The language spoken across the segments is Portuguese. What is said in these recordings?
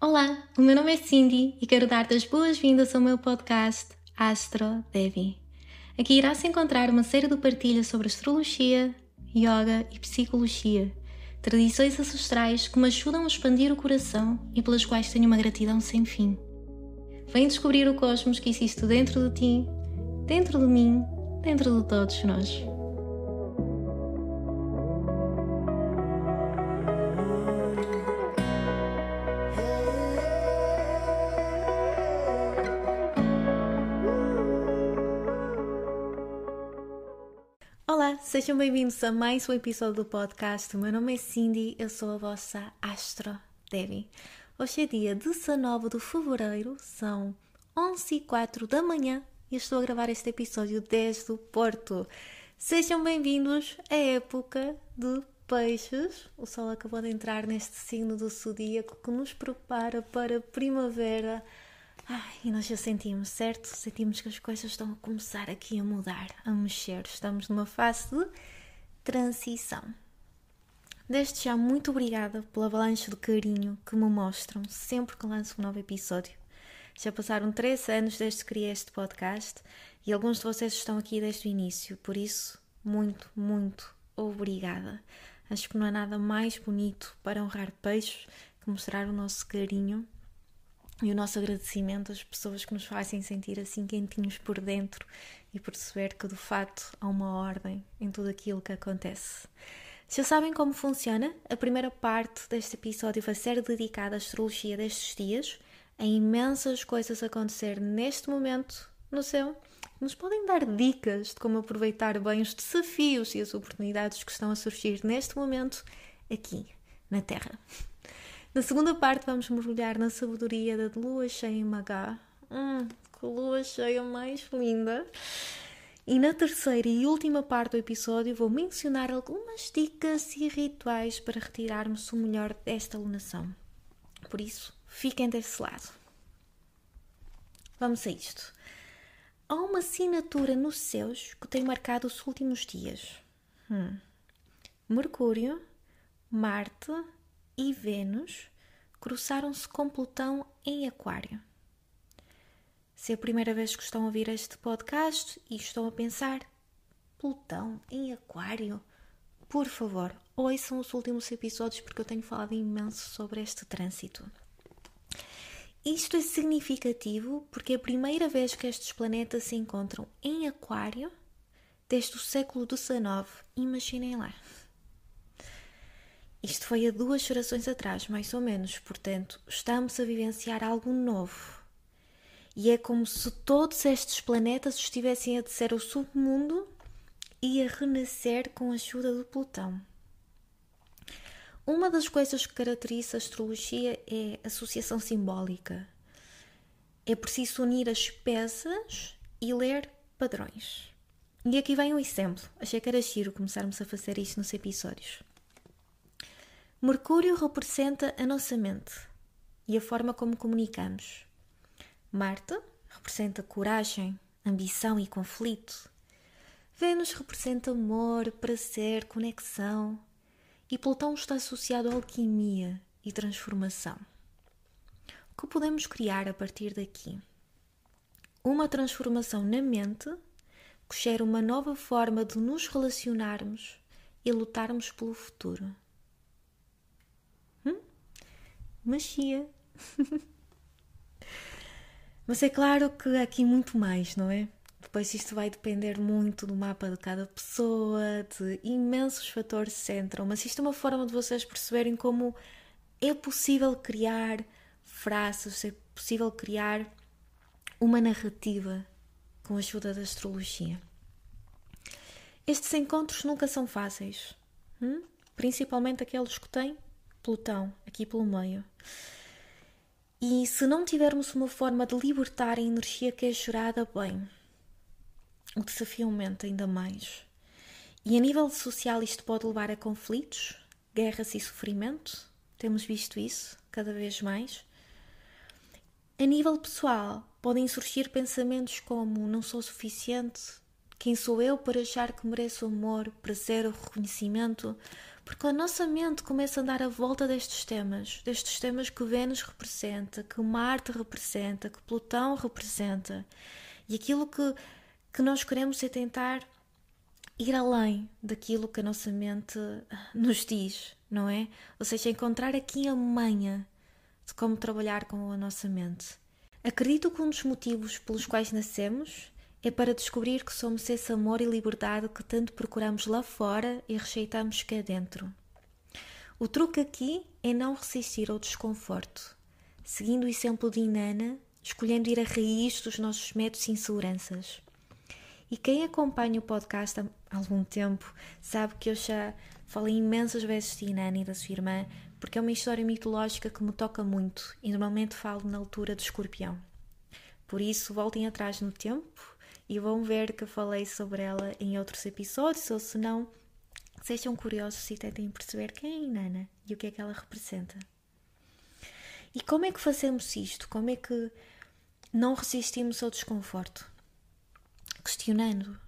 Olá, o meu nome é Cindy e quero dar-te as boas-vindas ao meu podcast Astro Devi. Aqui irás encontrar uma série de partilhas sobre astrologia, yoga e psicologia, tradições ancestrais que me ajudam a expandir o coração e pelas quais tenho uma gratidão sem fim. Vem descobrir o cosmos que existe dentro de ti, dentro de mim, dentro de todos nós. Sejam bem-vindos a mais um episódio do podcast. O meu nome é Cindy, eu sou a vossa Astro Devi. Hoje é dia 19 de fevereiro, são 11 e 04 da manhã e estou a gravar este episódio desde o Porto. Sejam bem-vindos à época de peixes. O sol acabou de entrar neste signo do zodíaco que nos prepara para a primavera Ai, e nós já sentimos, certo? Sentimos que as coisas estão a começar aqui a mudar, a mexer. Estamos numa fase de transição. Desde já, muito obrigada pela avalanche de carinho que me mostram sempre que lanço um novo episódio. Já passaram três anos desde que criei este podcast e alguns de vocês estão aqui desde o início, por isso, muito, muito obrigada. Acho que não há nada mais bonito para honrar peixes que mostrar o nosso carinho e o nosso agradecimento às pessoas que nos fazem sentir assim quentinhos por dentro e perceber que de fato há uma ordem em tudo aquilo que acontece. Já sabem como funciona? A primeira parte deste episódio vai ser dedicada à astrologia destes dias, a imensas coisas a acontecer neste momento no céu. Nos podem dar dicas de como aproveitar bem os desafios e as oportunidades que estão a surgir neste momento aqui na Terra. Na segunda parte, vamos mergulhar na sabedoria da lua cheia em Magá. Hum, que lua cheia mais linda! E na terceira e última parte do episódio, vou mencionar algumas dicas e rituais para retirarmos o melhor desta lunação. Por isso, fiquem desse lado. Vamos a isto. Há uma assinatura nos céus que tem marcado os últimos dias. Hum. Mercúrio, Marte e Vênus cruzaram-se com Plutão em Aquário. Se é a primeira vez que estão a ouvir este podcast e estão a pensar Plutão em Aquário, por favor, ouçam os últimos episódios porque eu tenho falado imenso sobre este trânsito. Isto é significativo porque é a primeira vez que estes planetas se encontram em Aquário desde o século XIX. Imaginem lá. Isto foi há duas gerações atrás, mais ou menos, portanto, estamos a vivenciar algo novo. E é como se todos estes planetas estivessem a descer ao submundo e a renascer com a ajuda do Plutão. Uma das coisas que caracteriza a astrologia é a associação simbólica. É preciso unir as peças e ler padrões. E aqui vem um exemplo. Achei que era giro começarmos a fazer isto nos episódios. Mercúrio representa a nossa mente e a forma como comunicamos. Marte representa coragem, ambição e conflito. Vênus representa amor, prazer, conexão. E Plutão está associado à alquimia e transformação. O que podemos criar a partir daqui? Uma transformação na mente que gera uma nova forma de nos relacionarmos e lutarmos pelo futuro magia. Mas é claro que aqui muito mais, não é? Depois isto vai depender muito do mapa de cada pessoa, de imensos fatores que mas isto é uma forma de vocês perceberem como é possível criar frases, é possível criar uma narrativa com a ajuda da astrologia. Estes encontros nunca são fáceis, hum? principalmente aqueles que têm Plutão aqui pelo meio. E se não tivermos uma forma de libertar a energia que é gerada, bem, o desafio aumenta ainda mais. E a nível social, isto pode levar a conflitos, guerras e sofrimento. Temos visto isso cada vez mais. A nível pessoal, podem surgir pensamentos como: não sou suficiente, quem sou eu para achar que mereço amor, prazer ou reconhecimento? Porque a nossa mente começa a andar à volta destes temas, destes temas que Vênus representa, que Marte representa, que Plutão representa. E aquilo que, que nós queremos é tentar ir além daquilo que a nossa mente nos diz, não é? Ou seja, encontrar aqui a manha de como trabalhar com a nossa mente. Acredito que um dos motivos pelos quais nascemos é para descobrir que somos esse amor e liberdade que tanto procuramos lá fora e rejeitamos cá dentro. O truque aqui é não resistir ao desconforto, seguindo o exemplo de Inanna, escolhendo ir à raiz dos nossos medos e inseguranças. E quem acompanha o podcast há algum tempo sabe que eu já falei imensas vezes de Inanna e da sua irmã, porque é uma história mitológica que me toca muito e normalmente falo na altura do escorpião. Por isso, voltem atrás no tempo e vão ver que falei sobre ela em outros episódios, ou se não, sejam curiosos e tentem perceber quem é a Inanna e o que é que ela representa. E como é que fazemos isto? Como é que não resistimos ao desconforto? Questionando.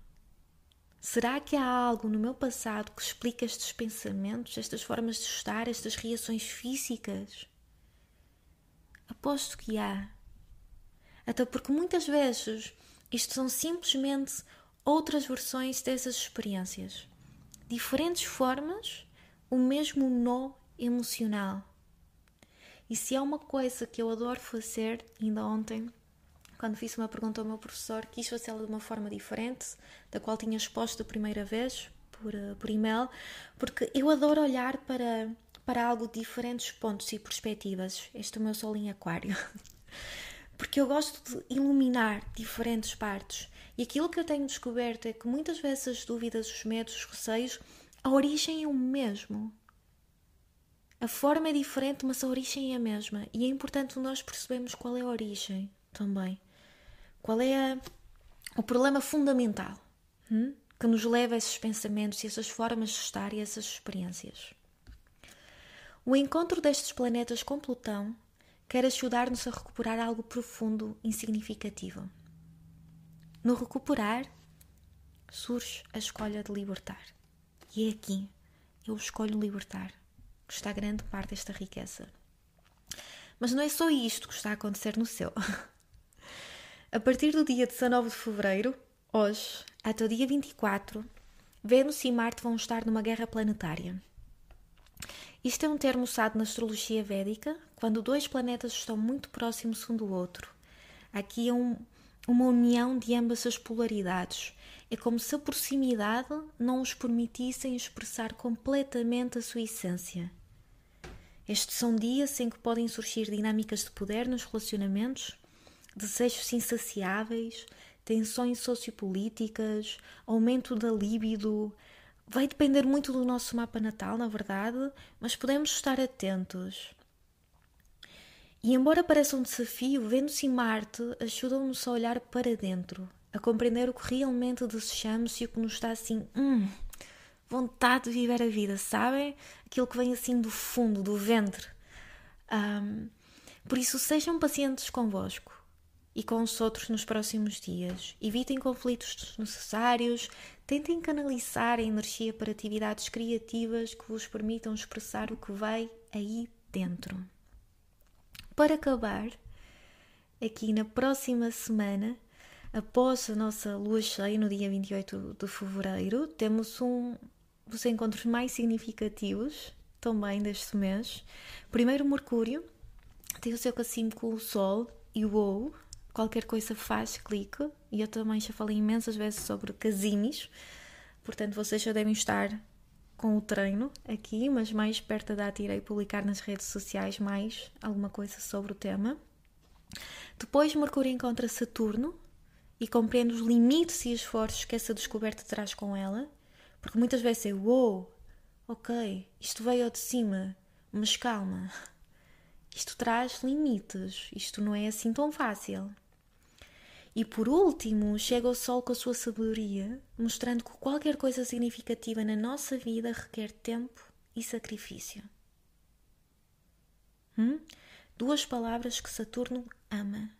Será que há algo no meu passado que explica estes pensamentos, estas formas de estar, estas reações físicas? Aposto que há. Até porque muitas vezes isto são simplesmente outras versões dessas experiências. Diferentes formas, o mesmo nó emocional. E se há uma coisa que eu adoro fazer, ainda ontem, quando fiz uma pergunta ao meu professor, quis fazê-la de uma forma diferente, da qual tinha exposto a primeira vez por, eh, por e-mail, porque eu adoro olhar para, para algo de diferentes pontos e perspectivas. Este é o meu sol em aquário. porque eu gosto de iluminar diferentes partes. E aquilo que eu tenho descoberto é que muitas vezes as dúvidas, os medos, os receios, a origem é o mesmo. A forma é diferente, mas a origem é a mesma. E é importante nós percebermos qual é a origem também. Qual é a, o problema fundamental hum? que nos leva a esses pensamentos e essas formas de estar e essas experiências. O encontro destes planetas com Plutão quer ajudar-nos a recuperar algo profundo e significativo. No recuperar, surge a escolha de libertar. E é aqui, eu escolho libertar, que está grande parte desta riqueza. Mas não é só isto que está a acontecer no céu. A partir do dia 19 de fevereiro, hoje, até o dia 24, Vênus e Marte vão estar numa guerra planetária. Isto é um termo usado na astrologia védica quando dois planetas estão muito próximos um do outro. Aqui é um, uma união de ambas as polaridades. É como se a proximidade não os permitissem expressar completamente a sua essência. Estes são dias em que podem surgir dinâmicas de poder nos relacionamentos, desejos insaciáveis, tensões sociopolíticas, aumento da libido, vai depender muito do nosso mapa natal, na verdade, mas podemos estar atentos. E embora pareça um desafio, Vênus e Marte ajudam-nos a olhar para dentro, a compreender o que realmente desejamos e o que nos dá assim, hum, vontade de viver a vida, sabem? Aquilo que vem assim do fundo, do ventre. Um, por isso, sejam pacientes convosco e com os outros nos próximos dias. Evitem conflitos desnecessários, tentem canalizar a energia para atividades criativas que vos permitam expressar o que vai aí dentro. Para acabar, aqui na próxima semana, após a nossa lua cheia no dia 28 de fevereiro, temos um dos encontros mais significativos também deste mês. Primeiro, Mercúrio tem o seu cassino com o Sol e o OU, qualquer coisa faz clique. E eu também já falei imensas vezes sobre casinos, portanto vocês já devem estar com o treino aqui, mas mais perto da data irei publicar nas redes sociais mais alguma coisa sobre o tema. Depois Mercúrio encontra Saturno e compreende os limites e esforços que essa descoberta traz com ela, porque muitas vezes é uou, wow, ok, isto veio de cima, mas calma, isto traz limites, isto não é assim tão fácil. E por último, chega o Sol com a sua sabedoria, mostrando que qualquer coisa significativa na nossa vida requer tempo e sacrifício. Hum? Duas palavras que Saturno ama.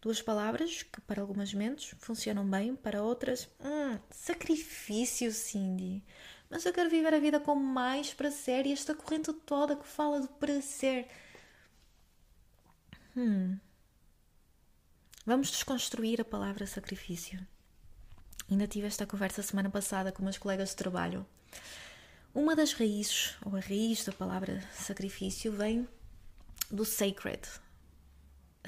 Duas palavras que para algumas mentes funcionam bem, para outras, hum, sacrifício, Cindy. mas eu quero viver a vida com mais prazer e esta corrente toda que fala do prazer. Hum. Vamos desconstruir a palavra sacrifício. Ainda tive esta conversa semana passada com meus colegas de trabalho. Uma das raízes, ou a raiz da palavra sacrifício, vem do sacred,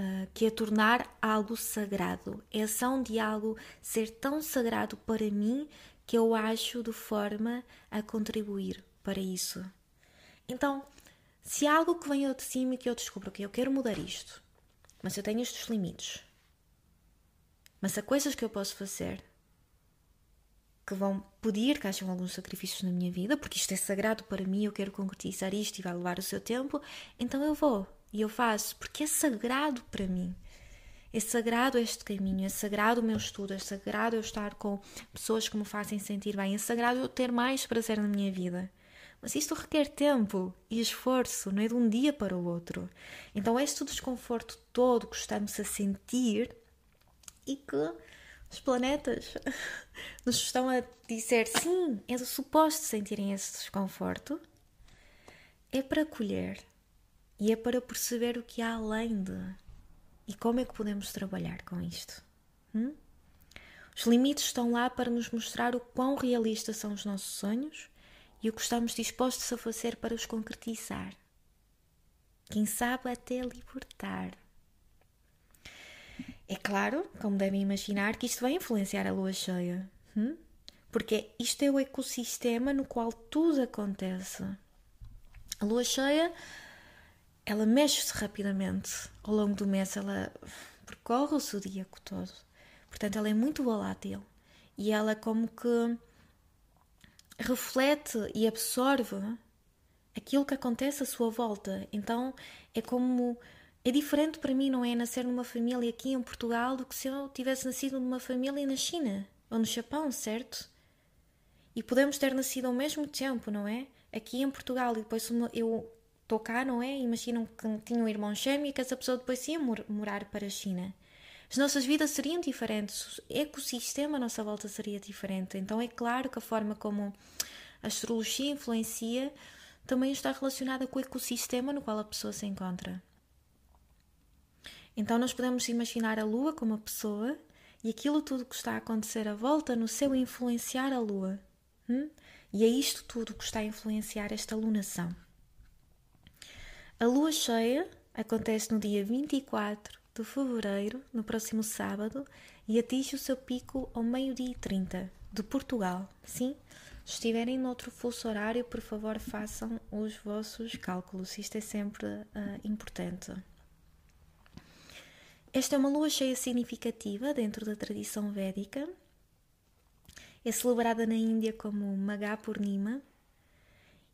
uh, que é tornar algo sagrado. É ação de algo ser tão sagrado para mim que eu acho de forma a contribuir para isso. Então, se há algo que vem de cima e que eu descubro que eu quero mudar isto, mas eu tenho estes limites, mas há coisas que eu posso fazer que vão pedir que hajam alguns sacrifícios na minha vida, porque isto é sagrado para mim, eu quero concretizar isto e vai levar o seu tempo, então eu vou e eu faço, porque é sagrado para mim. É sagrado este caminho, é sagrado o meu estudo, é sagrado eu estar com pessoas que me fazem sentir bem, é sagrado eu ter mais prazer na minha vida. Mas isto requer tempo e esforço, não é de um dia para o outro. Então, este desconforto todo que estamos a sentir e que os planetas nos estão a dizer sim, é suposto sentirem esse desconforto, é para colher e é para perceber o que há além de e como é que podemos trabalhar com isto. Hum? Os limites estão lá para nos mostrar o quão realistas são os nossos sonhos e o que estamos dispostos a fazer para os concretizar. Quem sabe até libertar. É claro, como devem imaginar, que isto vai influenciar a lua cheia. Hum? Porque isto é o ecossistema no qual tudo acontece. A lua cheia, ela mexe-se rapidamente. Ao longo do mês, ela percorre o zodíaco todo. Portanto, ela é muito volátil. E ela, como que reflete e absorve aquilo que acontece à sua volta. Então, é como é diferente para mim, não é? Nascer numa família aqui em Portugal do que se eu tivesse nascido numa família na China ou no Japão, certo? E podemos ter nascido ao mesmo tempo, não é? Aqui em Portugal e depois eu estou cá, não é? Imaginam que tinha um irmão gêmeo e que essa pessoa depois ia morar para a China. As nossas vidas seriam diferentes, o ecossistema à nossa volta seria diferente. Então é claro que a forma como a astrologia influencia também está relacionada com o ecossistema no qual a pessoa se encontra. Então nós podemos imaginar a Lua como a pessoa e aquilo tudo que está a acontecer à volta no céu influenciar a Lua. Hum? E é isto tudo que está a influenciar esta lunação. A Lua cheia acontece no dia 24 de fevereiro, no próximo sábado, e atinge o seu pico ao meio-dia e 30 de Portugal. Sim? Se estiverem noutro fuso horário, por favor, façam os vossos cálculos. Isto é sempre uh, importante. Esta é uma lua cheia significativa dentro da tradição védica. É celebrada na Índia como Purnima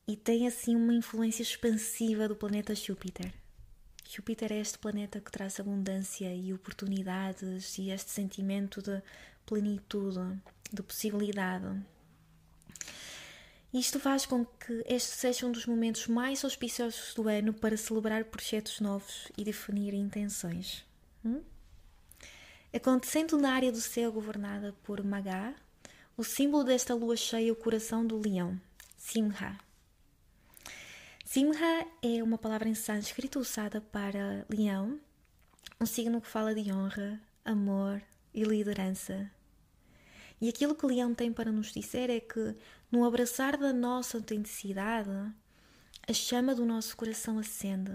e tem assim uma influência expansiva do planeta Júpiter. Júpiter é este planeta que traz abundância e oportunidades e este sentimento de plenitude, de possibilidade. Isto faz com que este seja um dos momentos mais auspiciosos do ano para celebrar projetos novos e definir intenções. Hum? Acontecendo na área do céu governada por Magá, o símbolo desta lua cheia é o coração do leão, Simha. Simha é uma palavra em sânscrito usada para leão, um signo que fala de honra, amor e liderança. E aquilo que leão tem para nos dizer é que, no abraçar da nossa autenticidade, a chama do nosso coração acende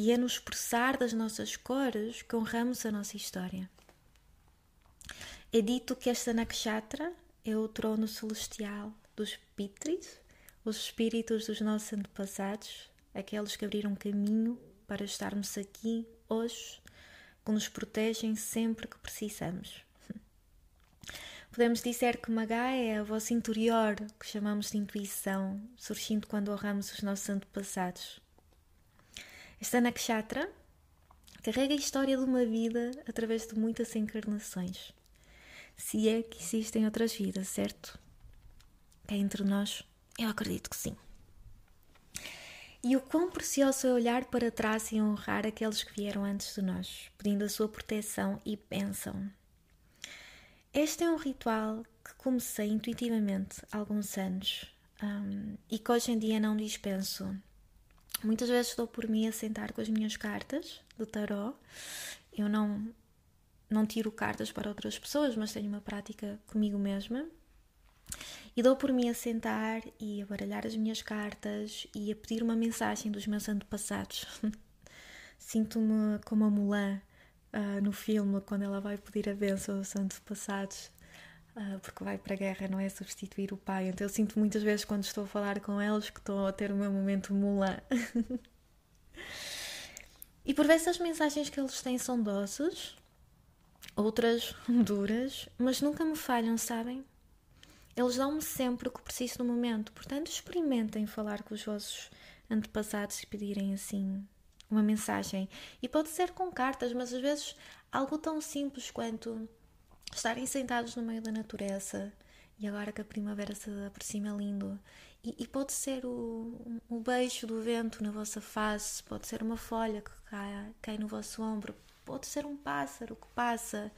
e é no expressar das nossas cores que honramos a nossa história. É dito que esta nakshatra é o trono celestial dos Pitris, os espíritos dos nossos antepassados, aqueles que abriram caminho para estarmos aqui hoje, que nos protegem sempre que precisamos. Podemos dizer que Magá é a voz interior, que chamamos de intuição, surgindo quando honramos os nossos antepassados. Esta nakshatra carrega a história de uma vida através de muitas encarnações. Se é que existem outras vidas, certo? Cá entre nós, eu acredito que sim. E o quão precioso é olhar para trás e honrar aqueles que vieram antes de nós, pedindo a sua proteção e bênção. Este é um ritual que comecei intuitivamente há alguns anos um, e que hoje em dia não dispenso. Muitas vezes estou por mim a sentar com as minhas cartas do tarot. Eu não, não tiro cartas para outras pessoas, mas tenho uma prática comigo mesma. E dou por mim a sentar e a baralhar as minhas cartas e a pedir uma mensagem dos meus antepassados. Sinto-me como a Mulan uh, no filme, quando ela vai pedir a bênção aos antepassados, porque vai para a guerra, não é substituir o pai. Então eu sinto muitas vezes quando estou a falar com eles que estou a ter o meu momento Mulan. e por vezes as mensagens que eles têm são doces, outras duras, mas nunca me falham, sabem? Eles dão-me sempre o que preciso no momento. Portanto, experimentem falar com os vossos antepassados e pedirem assim uma mensagem. E pode ser com cartas, mas às vezes algo tão simples quanto estarem sentados no meio da natureza e agora que a primavera se aproxima lindo. E, e pode ser o, o beijo do vento na vossa face, pode ser uma folha que cai, cai no vosso ombro, pode ser um pássaro que passa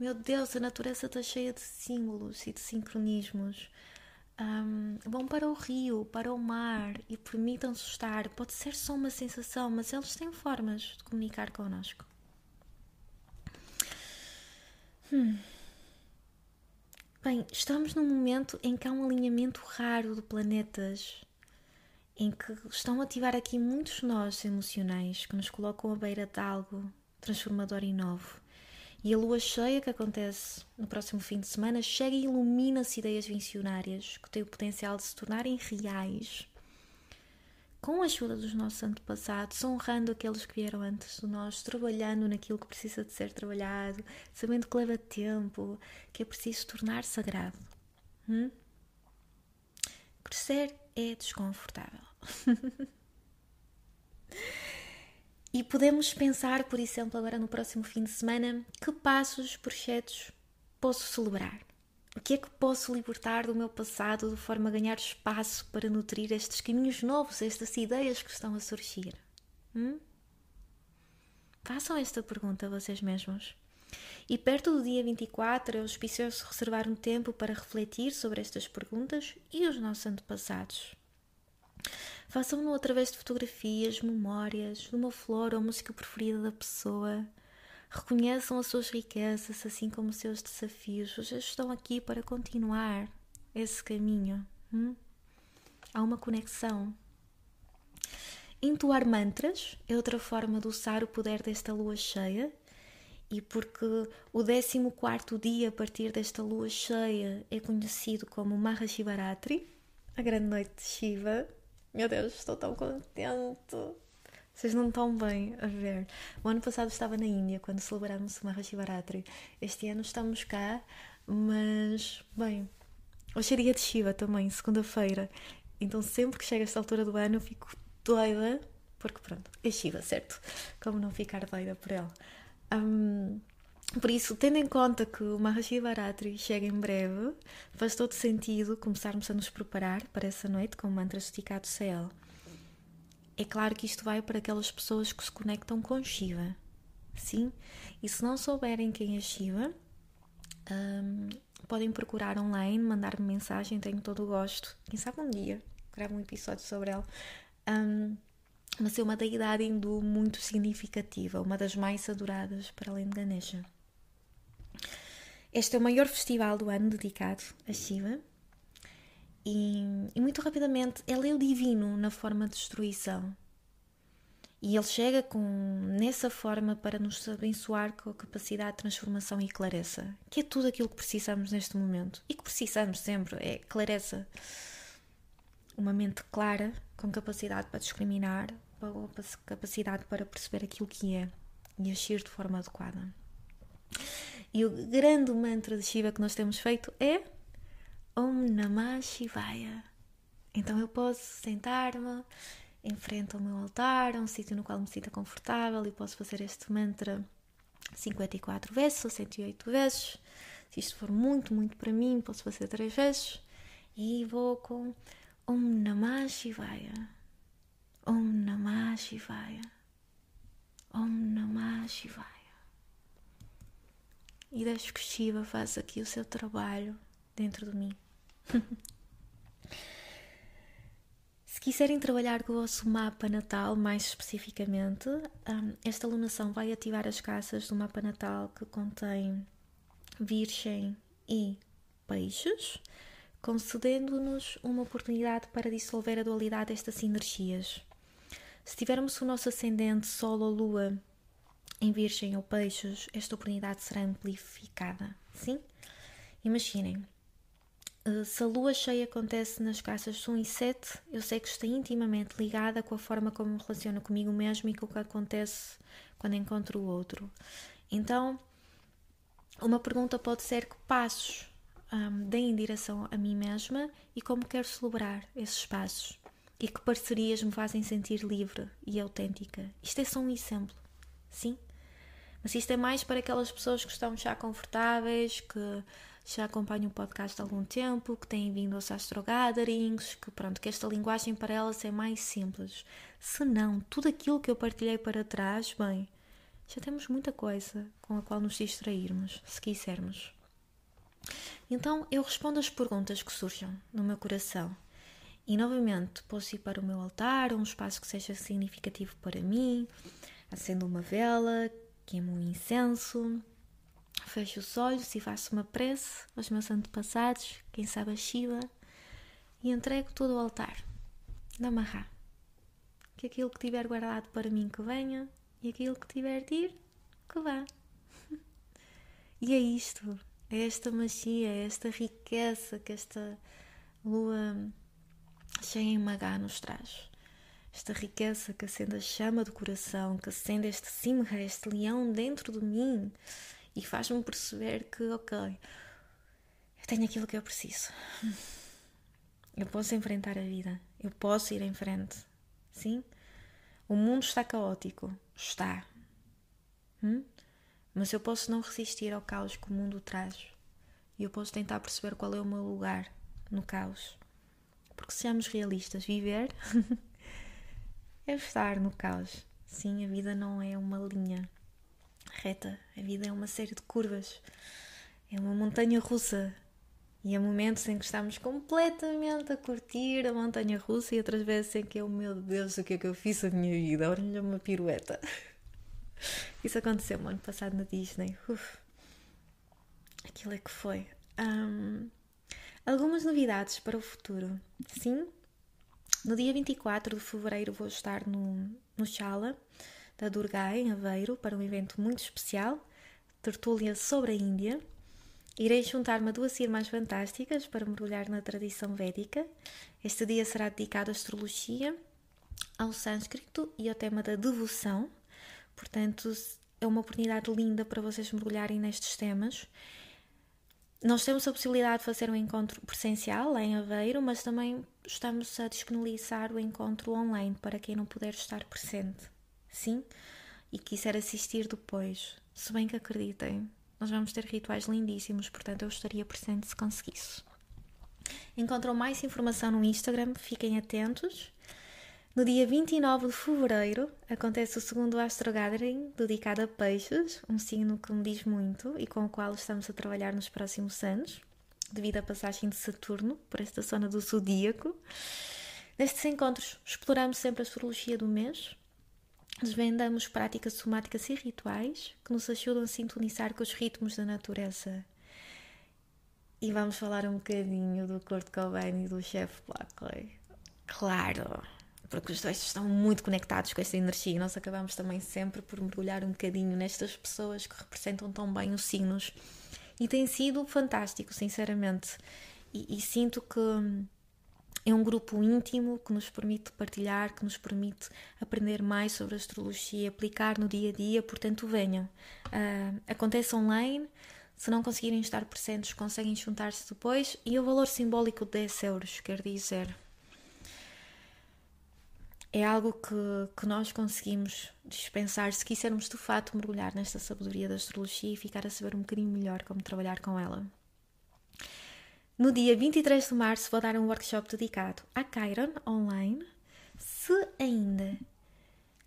meu Deus, a natureza está cheia de símbolos e de sincronismos. Um, vão para o rio, para o mar e permitam-se estar. Pode ser só uma sensação, mas eles têm formas de comunicar connosco. Hum. Bem, estamos num momento em que há um alinhamento raro de planetas, em que estão a ativar aqui muitos nós emocionais que nos colocam à beira de algo transformador e novo. E a lua cheia que acontece no próximo fim de semana chega e ilumina-se ideias visionárias que têm o potencial de se tornarem reais com a ajuda dos nossos antepassados, honrando aqueles que vieram antes de nós, trabalhando naquilo que precisa de ser trabalhado, sabendo que leva tempo, que é preciso tornar sagrado. Hum? Crescer é desconfortável. E podemos pensar, por exemplo, agora no próximo fim de semana, que passos, projetos posso celebrar? O que é que posso libertar do meu passado de forma a ganhar espaço para nutrir estes caminhos novos, estas ideias que estão a surgir? Hum? Façam esta pergunta a vocês mesmos. E perto do dia 24 é auspicioso reservar um tempo para refletir sobre estas perguntas e os nossos antepassados. Façam-no através de fotografias, memórias, de uma flor ou música preferida da pessoa. Reconheçam as suas riquezas, assim como os seus desafios. Vocês estão aqui para continuar esse caminho. Hum? Há uma conexão. Entoar mantras é outra forma de usar o poder desta lua cheia. E porque o 14 dia a partir desta lua cheia é conhecido como Mahashivaratri, a grande noite de Shiva, meu Deus, estou tão contente. Vocês não estão bem a ver. O ano passado estava na Índia quando celebramos o Mahashivaratri. Este ano estamos cá, mas, bem, hoje é dia de Shiva também, segunda-feira. Então sempre que chega esta altura do ano eu fico doida, porque pronto, é Shiva, certo? Como não ficar doida por ele? Um, por isso, tendo em conta que o Mahashivaratri chega em breve, faz todo sentido começarmos a nos preparar para essa noite com mantras esticados a ele. É claro que isto vai para aquelas pessoas que se conectam com Shiva. Sim? E se não souberem quem é Shiva, um, podem procurar online, mandar-me mensagem, tenho todo o gosto. Quem sabe um dia gravo um episódio sobre ela. Um, mas é uma deidade hindu muito significativa, uma das mais adoradas para além de Ganesha. Este é o maior festival do ano dedicado a Shiva. E, e, muito rapidamente ele é o divino na forma de destruição. E ele chega com nessa forma para nos abençoar com a capacidade de transformação e clareza, que é tudo aquilo que precisamos neste momento e que precisamos sempre é clareza. Uma mente clara, com capacidade para discriminar, capacidade para perceber aquilo que é e agir de forma adequada. E o grande mantra de Shiva que nós temos feito é Om Namah Shivaya. Então eu posso sentar-me em frente ao meu altar, um sítio no qual me sinta confortável e posso fazer este mantra 54 vezes ou 108 vezes. Se isto for muito, muito para mim, posso fazer 3 vezes. E vou com Om Namah Shivaya. Om Namah Shivaya. Om Namah Shivaya e deixo que Shiva faça aqui o seu trabalho dentro de mim. Se quiserem trabalhar com o vosso mapa natal mais especificamente, um, esta alunação vai ativar as casas do mapa natal que contém Virgem e Peixes, concedendo-nos uma oportunidade para dissolver a dualidade destas energias. Se tivermos o nosso ascendente Sol ou Lua em Virgem ou Peixes, esta oportunidade será amplificada. Sim? Imaginem, se a lua cheia acontece nas casas 1 e 7, eu sei que está intimamente ligada com a forma como me relaciono comigo mesmo e com o que acontece quando encontro o outro. Então, uma pergunta pode ser que passos um, deem em direção a mim mesma e como quero celebrar esses passos e que parcerias me fazem sentir livre e autêntica. Isto é só um exemplo, sim? Mas isto é mais para aquelas pessoas que estão já confortáveis, que já acompanham o podcast há algum tempo, que têm vindo aos Astro Gatherings, que pronto, que esta linguagem para elas é mais simples. Se não, tudo aquilo que eu partilhei para trás, bem, já temos muita coisa com a qual nos distrairmos, se quisermos. Então eu respondo as perguntas que surjam no meu coração. E novamente posso ir para o meu altar, um espaço que seja significativo para mim, acendo uma vela, queimo um incenso, fecho os olhos e faço uma prece aos meus antepassados, quem sabe a Shiva, e entrego tudo ao altar. Namahá. Que aquilo que tiver guardado para mim que venha e aquilo que tiver de ir, que vá. E é isto, é esta magia, é esta riqueza que esta lua cheia em Magá nos traz esta riqueza que acende a chama do coração, que acende este simra, este leão dentro de mim e faz-me perceber que, ok, eu tenho aquilo que eu preciso. Eu posso enfrentar a vida, eu posso ir em frente. Sim? O mundo está caótico, está. Hum? Mas eu posso não resistir ao caos que o mundo traz. E eu posso tentar perceber qual é o meu lugar no caos. Porque sejamos realistas, viver é estar no caos. Sim, a vida não é uma linha reta, a vida é uma série de curvas, é uma montanha russa. E há momentos em que estamos completamente a curtir a montanha russa e outras vezes em que eu, meu Deus, o que é que eu fiz a minha vida? Olha uma pirueta. Isso aconteceu no ano passado na Disney. Uf. Aquilo é que foi. Um, algumas novidades para o futuro. Sim, no dia 24 de fevereiro vou estar no, no Chala da Durga em Aveiro para um evento muito especial, tertúlia sobre a Índia. Irei juntar-me a duas irmãs fantásticas para mergulhar na tradição védica. Este dia será dedicado à astrologia, ao sânscrito e ao tema da devoção. Portanto, é uma oportunidade linda para vocês mergulharem nestes temas nós temos a possibilidade de fazer um encontro presencial em Aveiro, mas também estamos a disponibilizar o encontro online para quem não puder estar presente. Sim? E quiser assistir depois. Se bem que acreditem, nós vamos ter rituais lindíssimos, portanto eu estaria presente se conseguisse. Encontram mais informação no Instagram, fiquem atentos. No dia 29 de fevereiro acontece o segundo Astro Gathering dedicado a peixes, um signo que me diz muito e com o qual estamos a trabalhar nos próximos anos, devido à passagem de Saturno por esta zona do zodíaco. Nestes encontros exploramos sempre a astrologia do mês, desvendamos práticas somáticas e rituais que nos ajudam a sintonizar com os ritmos da natureza. E vamos falar um bocadinho do Kurt Cobain e do Jeff Buckley. Claro! porque os dois estão muito conectados com esta energia e nós acabamos também sempre por mergulhar um bocadinho nestas pessoas que representam tão bem os signos. E tem sido fantástico, sinceramente. E, e sinto que é um grupo íntimo que nos permite partilhar, que nos permite aprender mais sobre astrologia, aplicar no dia a dia. Portanto, venham. Uh, acontece online. Se não conseguirem estar presentes, conseguem juntar-se depois. E o valor simbólico de 10 euros, quer dizer, é algo que, que nós conseguimos dispensar se quisermos de fato mergulhar nesta sabedoria da astrologia e ficar a saber um bocadinho melhor como trabalhar com ela. No dia 23 de março vou dar um workshop dedicado à Chiron online. Se ainda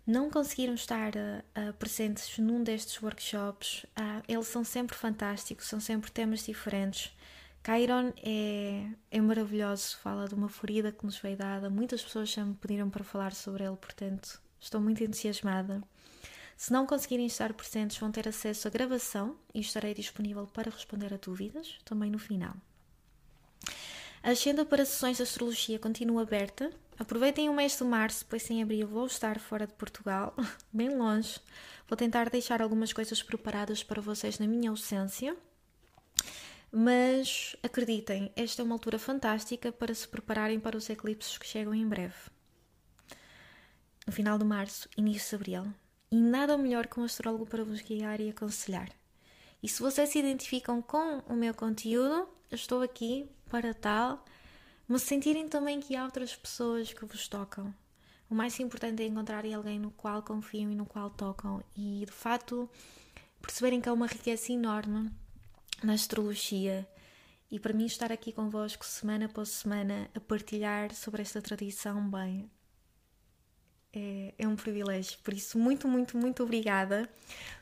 não conseguiram estar uh, presentes num destes workshops, uh, eles são sempre fantásticos, são sempre temas diferentes Chiron é, é maravilhoso, fala de uma ferida que nos foi dada. Muitas pessoas já me pediram para falar sobre ele, portanto, estou muito entusiasmada. Se não conseguirem estar presentes, vão ter acesso à gravação e estarei disponível para responder a dúvidas, também no final. A agenda para sessões de astrologia continua aberta. Aproveitem o mês de março, pois em abril vou estar fora de Portugal, bem longe. Vou tentar deixar algumas coisas preparadas para vocês na minha ausência. Mas acreditem, esta é uma altura fantástica para se prepararem para os eclipses que chegam em breve. No final de março, início de abril. E nada melhor que um astrólogo para vos guiar e aconselhar. E se vocês se identificam com o meu conteúdo, estou aqui para tal, mas sentirem também que há outras pessoas que vos tocam. O mais importante é encontrarem alguém no qual confiam e no qual tocam. E de facto perceberem que há uma riqueza enorme na astrologia. E para mim estar aqui convosco semana após semana a partilhar sobre esta tradição, bem, é, é um privilégio. Por isso, muito, muito, muito obrigada.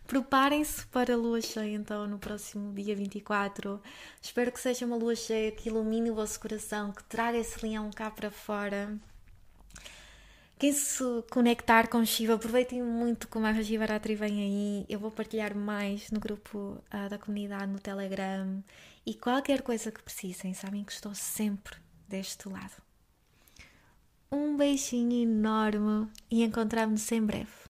Preparem-se para a lua cheia então no próximo dia 24. Espero que seja uma lua cheia que ilumine o vosso coração, que traga esse leão cá para fora. Quem se conectar com Shiva, aproveitem muito como a Shivaratri vem aí. Eu vou partilhar mais no grupo uh, da comunidade no Telegram. E qualquer coisa que precisem, sabem que estou sempre deste lado. Um beijinho enorme e encontramos-nos em breve.